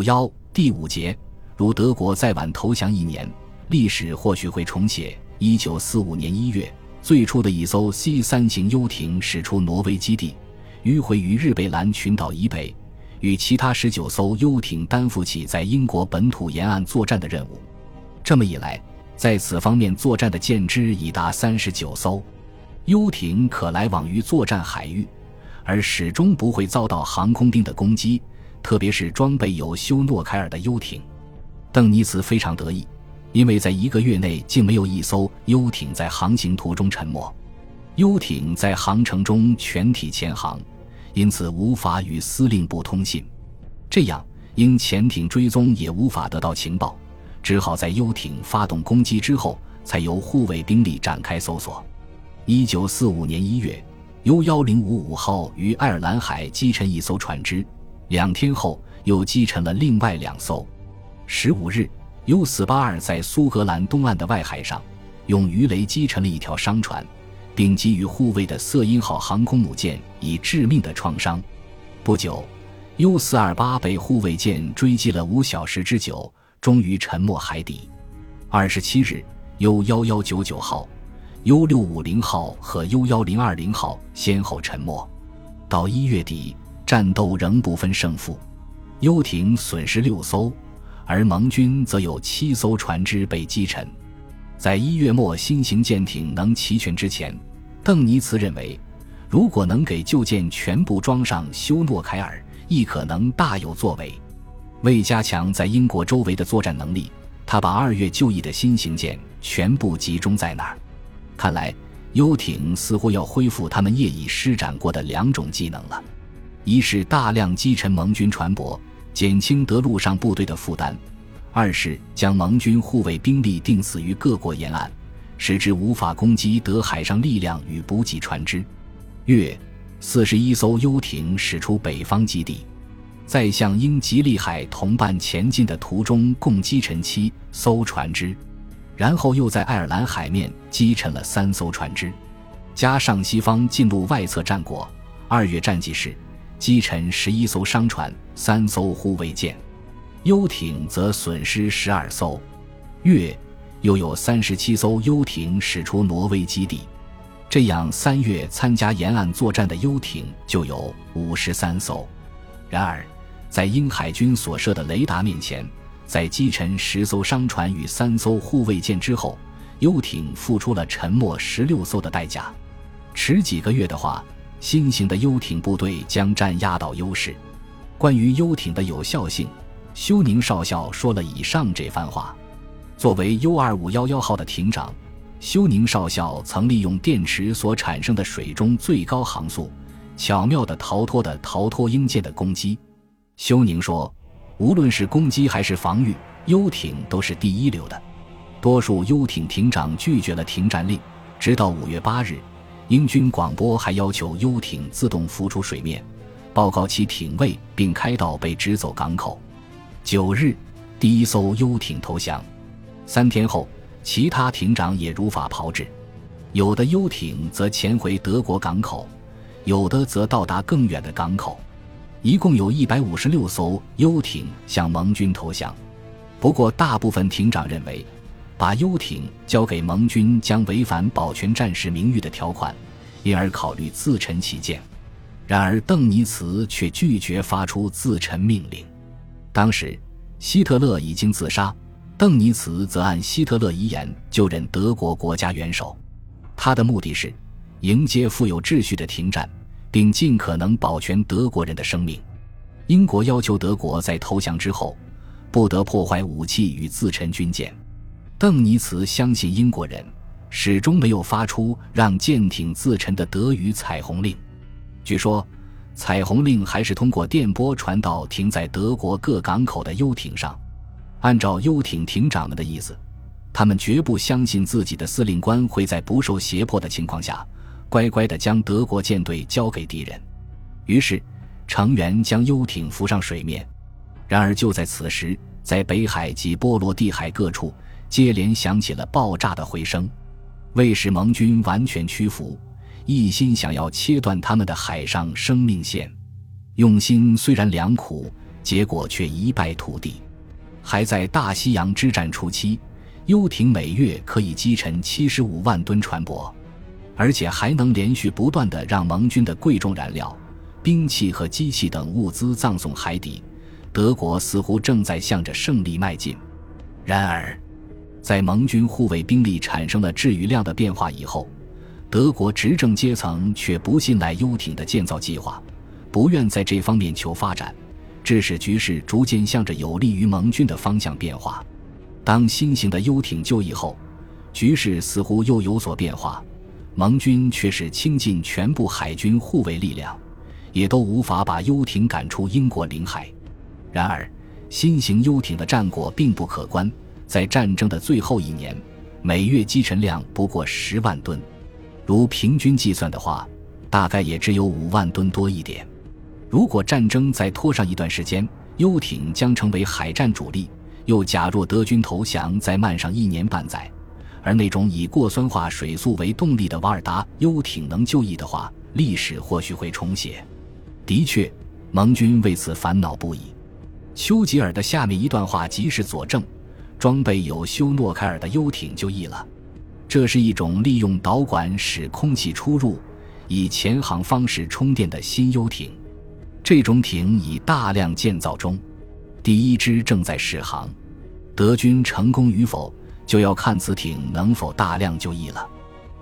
五幺第五节，如德国再晚投降一年，历史或许会重写。一九四五年一月，最初的一艘 C 三型游艇驶出挪威基地，迂回于日贝兰群岛以北，与其他十九艘游艇担负起在英国本土沿岸作战的任务。这么一来，在此方面作战的舰只已达三十九艘，游艇可来往于作战海域，而始终不会遭到航空兵的攻击，特别是装备有休诺凯尔的游艇。邓尼茨非常得意。因为在一个月内竟没有一艘游艇在航行途中沉没，游艇在航程中全体潜航，因此无法与司令部通信。这样，因潜艇追踪也无法得到情报，只好在游艇发动攻击之后，才由护卫兵力展开搜索。一九四五年一月，U 幺零五五号于爱尔兰海击沉一艘船只，两天后又击沉了另外两艘。十五日。U 四八二在苏格兰东岸的外海上，用鱼雷击沉了一条商船，并给予护卫的瑟因号航空母舰以致命的创伤。不久，U 四二八被护卫舰追击了五小时之久，终于沉没海底。二十七日，U 幺幺九九号、U 六五零号和 U 幺零二零号先后沉没。到一月底，战斗仍不分胜负，游艇损失六艘。而盟军则有七艘船只被击沉，在一月末新型舰艇能齐全之前，邓尼茨认为，如果能给旧舰全部装上休诺凯尔，亦可能大有作为。为加强在英国周围的作战能力，他把二月就义的新型舰全部集中在那儿。看来，游艇似乎要恢复他们业已施展过的两种技能了：一是大量击沉盟军船舶。减轻德陆上部队的负担，二是将盟军护卫兵力定死于各国沿岸，使之无法攻击德海上力量与补给船只。月，四十一艘游艇驶出北方基地，在向英吉利海同伴前进的途中，共击沉七艘船只，然后又在爱尔兰海面击沉了三艘船只，加上西方进入外侧战果。二月战绩是。击沉十一艘商船，三艘护卫舰，游艇则损失十二艘。月又有三十七艘游艇驶出挪威基地，这样三月参加沿岸作战的游艇就有五十三艘。然而，在英海军所设的雷达面前，在击沉十艘商船与三艘护卫舰之后，游艇付出了沉没十六艘的代价。迟几个月的话。新型的游艇部队将占压倒优势。关于游艇的有效性，休宁少校说了以上这番话。作为 U 二五幺幺号的艇长，休宁少校曾利用电池所产生的水中最高航速，巧妙地逃脱的逃脱英舰的攻击。休宁说：“无论是攻击还是防御，游艇都是第一流的。”多数游艇艇长拒绝了停战令，直到五月八日。英军广播还要求游艇自动浮出水面，报告其艇位，并开到被直走港口。九日，第一艘游艇投降。三天后，其他艇长也如法炮制。有的游艇则潜回德国港口，有的则到达更远的港口。一共有一百五十六艘游艇向盟军投降。不过，大部分艇长认为。把游艇交给盟军将违反保全战士名誉的条款，因而考虑自沉其舰。然而，邓尼茨却拒绝发出自沉命令。当时，希特勒已经自杀，邓尼茨则按希特勒遗言就任德国国家元首。他的目的是迎接富有秩序的停战，并尽可能保全德国人的生命。英国要求德国在投降之后，不得破坏武器与自沉军舰。邓尼茨相信英国人，始终没有发出让舰艇自沉的德语彩虹令。据说，彩虹令还是通过电波传到停在德国各港口的游艇上。按照游艇艇长们的意思，他们绝不相信自己的司令官会在不受胁迫的情况下，乖乖地将德国舰队交给敌人。于是，成员将游艇浮上水面。然而，就在此时，在北海及波罗的海各处。接连响起了爆炸的回声，为使盟军完全屈服，一心想要切断他们的海上生命线。用心虽然良苦，结果却一败涂地。还在大西洋之战初期，游艇每月可以击沉七十五万吨船舶，而且还能连续不断的让盟军的贵重燃料、兵器和机器等物资葬送海底。德国似乎正在向着胜利迈进。然而，在盟军护卫兵力产生了质与量的变化以后，德国执政阶层却不信赖游艇的建造计划，不愿在这方面求发展，致使局势逐渐向着有利于盟军的方向变化。当新型的游艇就役后，局势似乎又有所变化，盟军却是倾尽全部海军护卫力量，也都无法把游艇赶出英国领海。然而，新型游艇的战果并不可观，在战争的最后一年，每月击沉量不过十万吨。如平均计算的话，大概也只有五万吨多一点。如果战争再拖上一段时间，游艇将成为海战主力。又假若德军投降再慢上一年半载，而那种以过酸化水素为动力的瓦尔达游艇能就义的话，历史或许会重写。的确，盟军为此烦恼不已。丘吉尔的下面一段话即是佐证：装备有休诺凯尔的游艇就义了。这是一种利用导管使空气出入、以潜航方式充电的新游艇。这种艇已大量建造中，第一支正在试航。德军成功与否，就要看此艇能否大量就义了。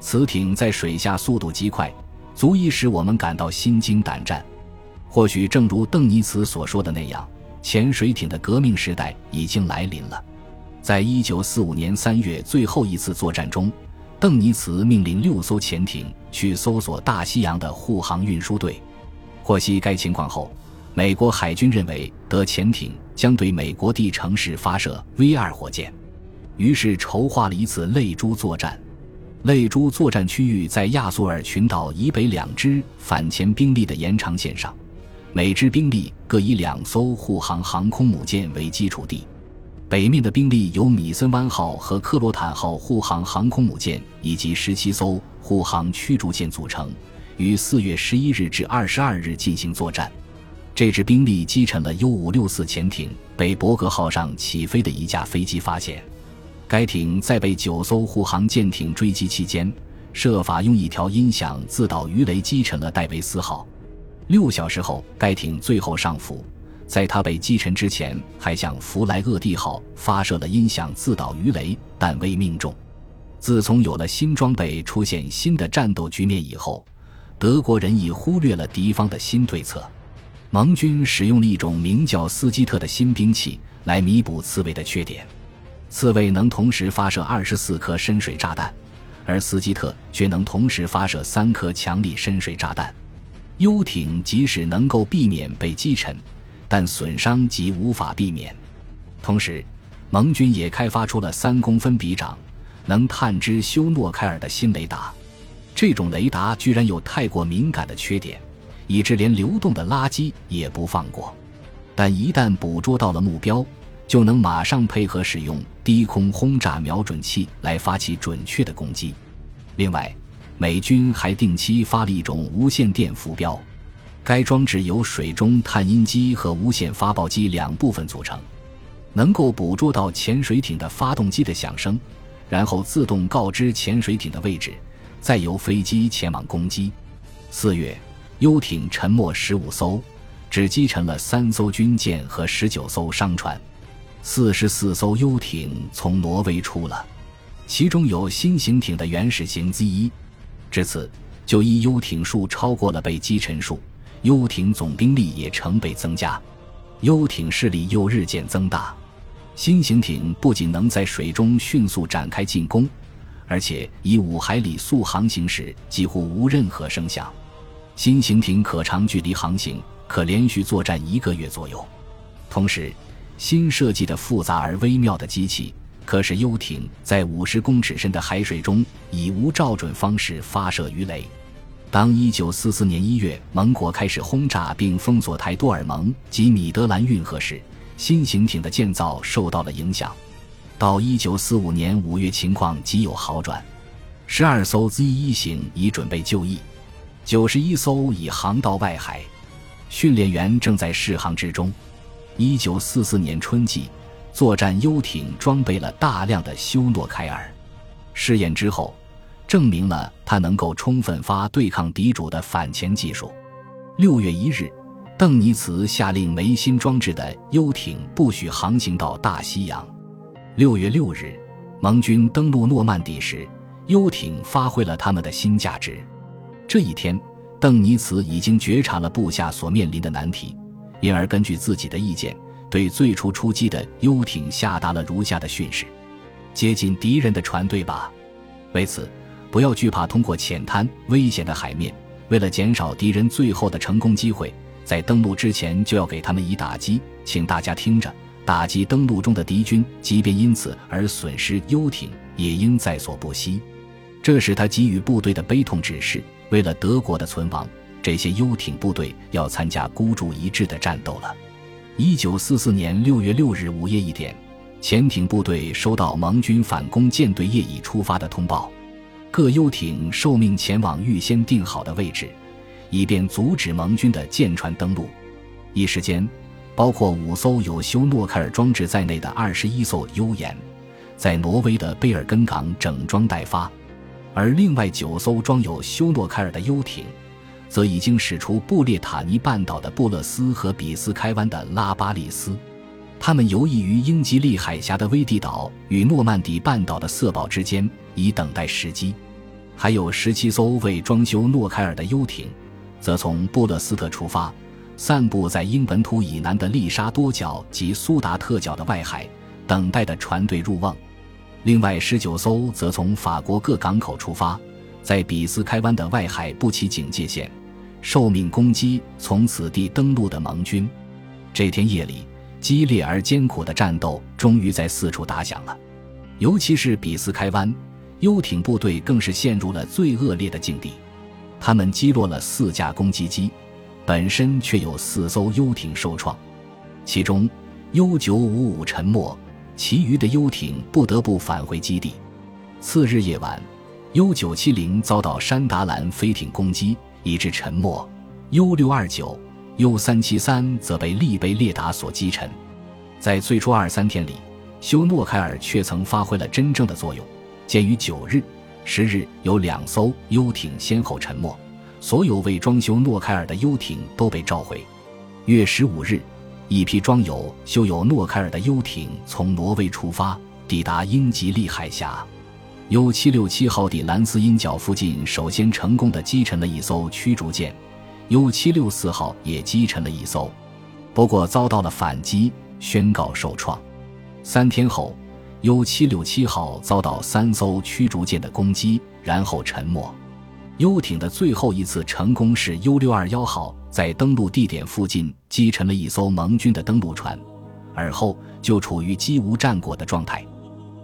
此艇在水下速度极快，足以使我们感到心惊胆战。或许正如邓尼茨所说的那样，潜水艇的革命时代已经来临了。在一九四五年三月最后一次作战中，邓尼茨命令六艘潜艇去搜索大西洋的护航运输队。获悉该情况后，美国海军认为德潜艇将对美国地城市发射 V 二火箭，于是筹划了一次泪珠作战。泪珠作战区域在亚速尔群岛以北两支反潜兵力的延长线上，每支兵力各以两艘护航航空母舰为基础地。北面的兵力由米森湾号和克罗坦号护航航空母舰以及十七艘护航驱逐舰组成，于四月十一日至二十二日进行作战。这支兵力击沉了 U 五六四潜艇，被伯格号上起飞的一架飞机发现。该艇在被九艘护航舰艇追击期间，设法用一条音响自导鱼雷击沉了戴维斯号。六小时后，该艇最后上浮。在它被击沉之前，还向弗莱厄蒂号发射了音响自导鱼雷，但未命中。自从有了新装备、出现新的战斗局面以后，德国人已忽略了敌方的新对策。盟军使用了一种名叫斯基特的新兵器来弥补刺猬的缺点。刺猬能同时发射二十四颗深水炸弹，而斯基特却能同时发射三颗强力深水炸弹。游艇即使能够避免被击沉。但损伤即无法避免。同时，盟军也开发出了三公分比长、能探知休诺凯尔的新雷达。这种雷达居然有太过敏感的缺点，以致连流动的垃圾也不放过。但一旦捕捉到了目标，就能马上配合使用低空轰炸瞄准器来发起准确的攻击。另外，美军还定期发了一种无线电浮标。该装置由水中探音机和无线发报机两部分组成，能够捕捉到潜水艇的发动机的响声，然后自动告知潜水艇的位置，再由飞机前往攻击。四月，游艇沉没十五艘，只击沉了三艘军舰和十九艘商船，四十四艘游艇从挪威出了，其中有新型艇的原始型 Z 一。至此，就一游艇数超过了被击沉数。游艇总兵力也成倍增加，游艇势力又日渐增大。新型艇不仅能在水中迅速展开进攻，而且以五海里速航行时几乎无任何声响。新型艇可长距离航行，可连续作战一个月左右。同时，新设计的复杂而微妙的机器，可使游艇在五十公尺深的海水中以无照准方式发射鱼雷。当1944年1月，盟国开始轰炸并封锁台多尔蒙及米德兰运河时，新型艇的建造受到了影响。到1945年5月，情况极有好转，十二艘 Z 一型已准备就义，九十一艘已航到外海，训练员正在试航之中。一九四四年春季，作战游艇装备了大量的修诺凯尔，试验之后，证明了他能够充分发对抗敌主的反潜技术。六月一日，邓尼茨下令梅新装置的游艇不许航行到大西洋。六月六日，盟军登陆诺曼底时，游艇发挥了他们的新价值。这一天。邓尼茨已经觉察了部下所面临的难题，因而根据自己的意见，对最初出击的游艇下达了如下的训示：接近敌人的船队吧。为此，不要惧怕通过浅滩危险的海面。为了减少敌人最后的成功机会，在登陆之前就要给他们以打击。请大家听着，打击登陆中的敌军，即便因此而损失游艇，也应在所不惜。这是他给予部队的悲痛指示。为了德国的存亡，这些游艇部队要参加孤注一掷的战斗了。一九四四年六月六日午夜一点，潜艇部队收到盟军反攻舰队业已出发的通报，各游艇受命前往预先定好的位置，以便阻止盟军的舰船登陆。一时间，包括五艘有修诺凯尔装置在内的二十一艘幽盐，在挪威的贝尔根港整装待发。而另外九艘装有修诺凯尔的游艇，则已经驶出布列塔尼半岛的布勒斯和比斯开湾的拉巴利斯，他们游弋于英吉利海峡的威地岛与诺曼底半岛的色堡之间，以等待时机。还有十七艘未装修诺凯尔的游艇，则从布勒斯特出发，散布在英本土以南的利沙多角及苏达特角的外海，等待的船队入望。另外十九艘则从法国各港口出发，在比斯开湾的外海布起警戒线，受命攻击从此地登陆的盟军。这天夜里，激烈而艰苦的战斗终于在四处打响了。尤其是比斯开湾，游艇部队更是陷入了最恶劣的境地。他们击落了四架攻击机，本身却有四艘游艇受创，其中 U 九五五沉没。其余的游艇不得不返回基地。次日夜晚，U-970 遭到山达兰飞艇攻击，以致沉没；U-629、U-373 则被利贝列达所击沉。在最初二三天里，修诺凯尔却曾发挥了真正的作用。鉴于九日、十日有两艘游艇先后沉没，所有未装修诺凯尔的游艇都被召回。月十五日。一批装有修有诺凯尔的游艇从挪威出发，抵达英吉利海峡。U767 号底兰斯因角附近首先成功的击沉了一艘驱逐舰，U764 号也击沉了一艘，不过遭到了反击，宣告受创。三天后，U767 号遭到三艘驱逐舰的攻击，然后沉没。游艇的最后一次成功是 U621 号在登陆地点附近击沉了一艘盟军的登陆船，而后就处于几无战果的状态。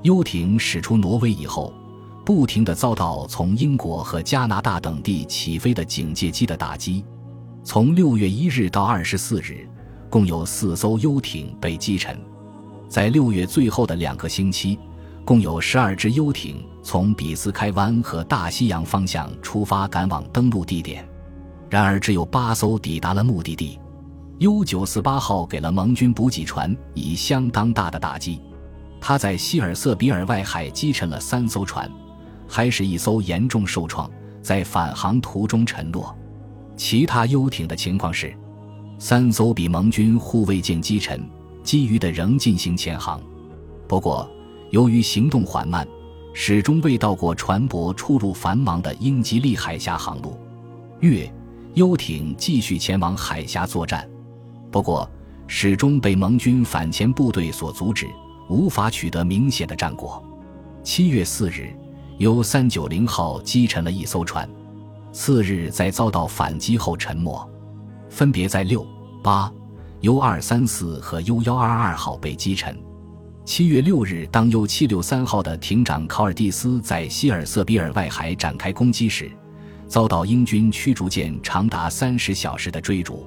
游艇驶出挪威以后，不停地遭到从英国和加拿大等地起飞的警戒机的打击。从6月1日到24日，共有四艘游艇被击沉。在6月最后的两个星期。共有十二只游艇从比斯开湾和大西洋方向出发，赶往登陆地点。然而，只有八艘抵达了目的地。U-948 号给了盟军补给船以相当大的打击，它在希尔瑟比尔外海击沉了三艘船，还使一艘严重受创，在返航途中沉落。其他游艇的情况是：三艘比盟军护卫舰击沉，其余的仍进行潜航。不过，由于行动缓慢，始终未到过船舶出入繁忙的英吉利海峡航路。月，游艇继续前往海峡作战，不过始终被盟军反潜部队所阻止，无法取得明显的战果。七月四日，U 三九零号击沉了一艘船，次日在遭到反击后沉没，分别在六八 U 二三四和 U 幺二二号被击沉。七月六日，当 U 七六三号的艇长考尔蒂斯在希尔瑟比尔外海展开攻击时，遭到英军驱逐舰长达三十小时的追逐。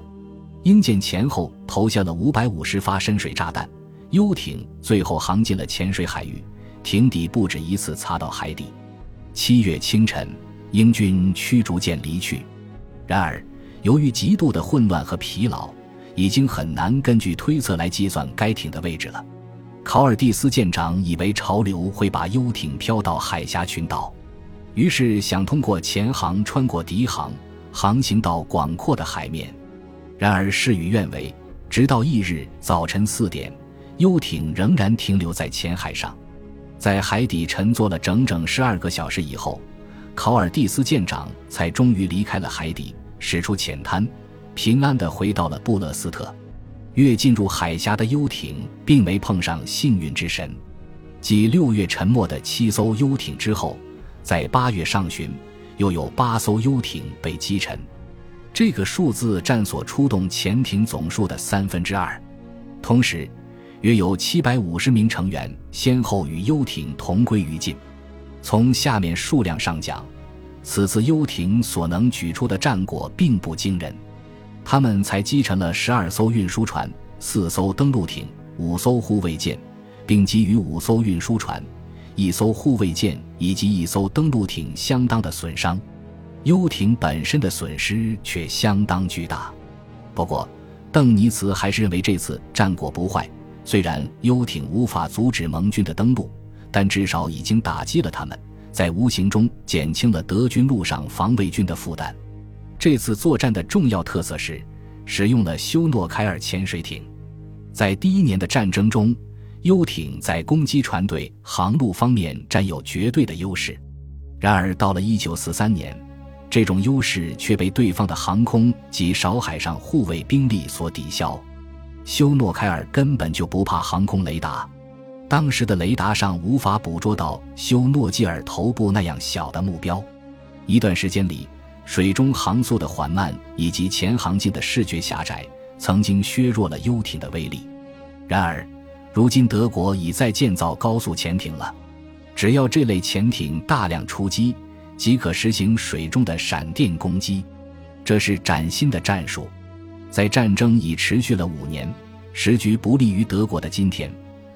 英舰前后投下了五百五十发深水炸弹，游艇最后航进了浅水海域，艇底不止一次擦到海底。七月清晨，英军驱逐舰离去。然而，由于极度的混乱和疲劳。已经很难根据推测来计算该艇的位置了。考尔蒂斯舰长以为潮流会把游艇漂到海峡群岛，于是想通过前航穿过敌航，航行到广阔的海面。然而事与愿违，直到翌日早晨四点，游艇仍然停留在浅海上，在海底沉坐了整整十二个小时以后，考尔蒂斯舰长才终于离开了海底，驶出浅滩，平安地回到了布勒斯特。越进入海峡的游艇并没碰上幸运之神。继六月沉没的七艘游艇之后，在八月上旬，又有八艘游艇被击沉。这个数字占所出动潜艇总数的三分之二。同时，约有七百五十名成员先后与游艇同归于尽。从下面数量上讲，此次游艇所能举出的战果并不惊人。他们才击沉了十二艘运输船、四艘登陆艇、五艘护卫舰，并给予五艘运输船、一艘护卫舰以及一艘登陆艇相当的损伤。游艇本身的损失却相当巨大。不过，邓尼茨还是认为这次战果不坏。虽然游艇无法阻止盟军的登陆，但至少已经打击了他们，在无形中减轻了德军陆上防卫军的负担。这次作战的重要特色是使用了休诺凯尔潜水艇。在第一年的战争中，游艇在攻击船队航路方面占有绝对的优势。然而，到了1943年，这种优势却被对方的航空及少海上护卫兵力所抵消。休诺凯尔根本就不怕航空雷达，当时的雷达上无法捕捉到休诺基尔头部那样小的目标。一段时间里。水中航速的缓慢以及潜航镜的视觉狭窄，曾经削弱了游艇的威力。然而，如今德国已在建造高速潜艇了，只要这类潜艇大量出击，即可实行水中的闪电攻击。这是崭新的战术，在战争已持续了五年、时局不利于德国的今天，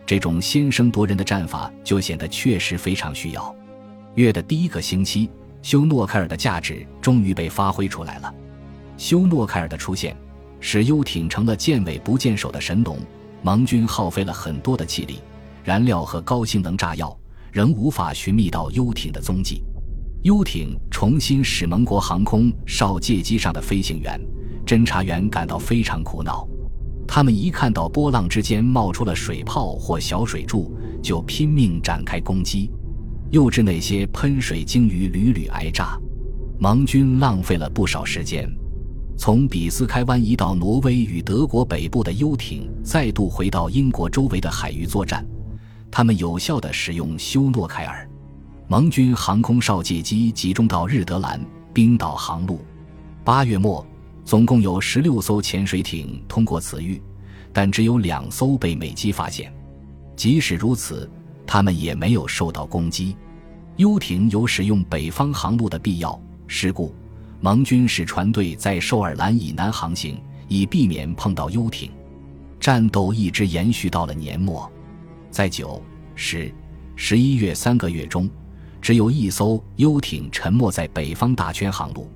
这种先声夺人的战法就显得确实非常需要。月的第一个星期。休诺凯尔的价值终于被发挥出来了。休诺凯尔的出现，使游艇成了见尾不见首的神龙。盟军耗费了很多的气力、燃料和高性能炸药，仍无法寻觅到游艇的踪迹。游艇重新使盟国航空哨戒机上的飞行员、侦察员感到非常苦恼。他们一看到波浪之间冒出了水泡或小水柱，就拼命展开攻击。又致那些喷水鲸鱼屡屡挨炸，盟军浪费了不少时间。从比斯开湾移到挪威与德国北部的游艇再度回到英国周围的海域作战，他们有效地使用休诺凯尔。盟军航空哨戒机集中到日德兰、冰岛航路。八月末，总共有十六艘潜水艇通过此域，但只有两艘被美机发现。即使如此。他们也没有受到攻击。游艇有使用北方航路的必要，是故盟军使船队在寿尔兰以南航行，以避免碰到游艇。战斗一直延续到了年末，在九、十、十一月三个月中，只有一艘游艇沉没在北方大圈航路。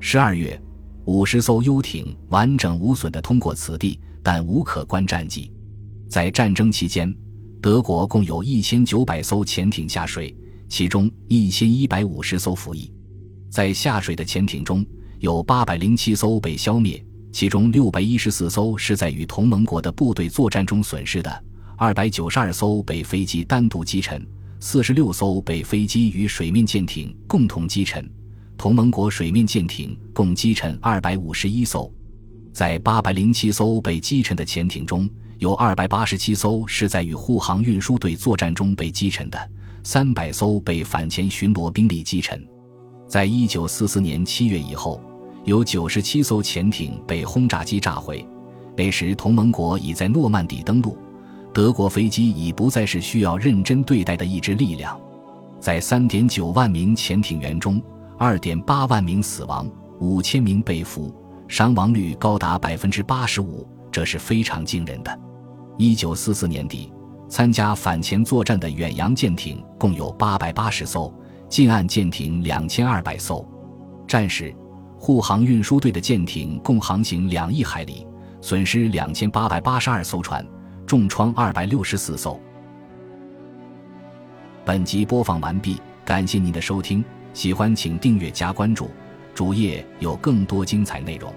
十二月，五十艘游艇完整无损地通过此地，但无可观战绩。在战争期间。德国共有一千九百艘潜艇下水，其中一千一百五十艘服役。在下水的潜艇中有八百零七艘被消灭，其中六百一十四艘是在与同盟国的部队作战中损失的，二百九十二艘被飞机单独击沉，四十六艘被飞机与水面舰艇共同击沉。同盟国水面舰艇共击沉二百五十一艘。在八百零七艘被击沉的潜艇中，有二百八十七艘是在与护航运输队作战中被击沉的，三百艘被反潜巡逻兵力击沉。在一九四四年七月以后，有九十七艘潜艇被轰炸机炸毁。那时，同盟国已在诺曼底登陆，德国飞机已不再是需要认真对待的一支力量。在三点九万名潜艇员中，二点八万名死亡，五千名被俘，伤亡率高达百分之八十五，这是非常惊人的。一九四四年底参加反潜作战的远洋舰艇共有八百八十艘近岸舰艇两千二百艘。战时护航运输队的舰艇共航行两亿海里损失两千八百八十二艘船重创二百六十四艘。本集播放完毕感谢您的收听喜欢请订阅加关注主页有更多精彩内容。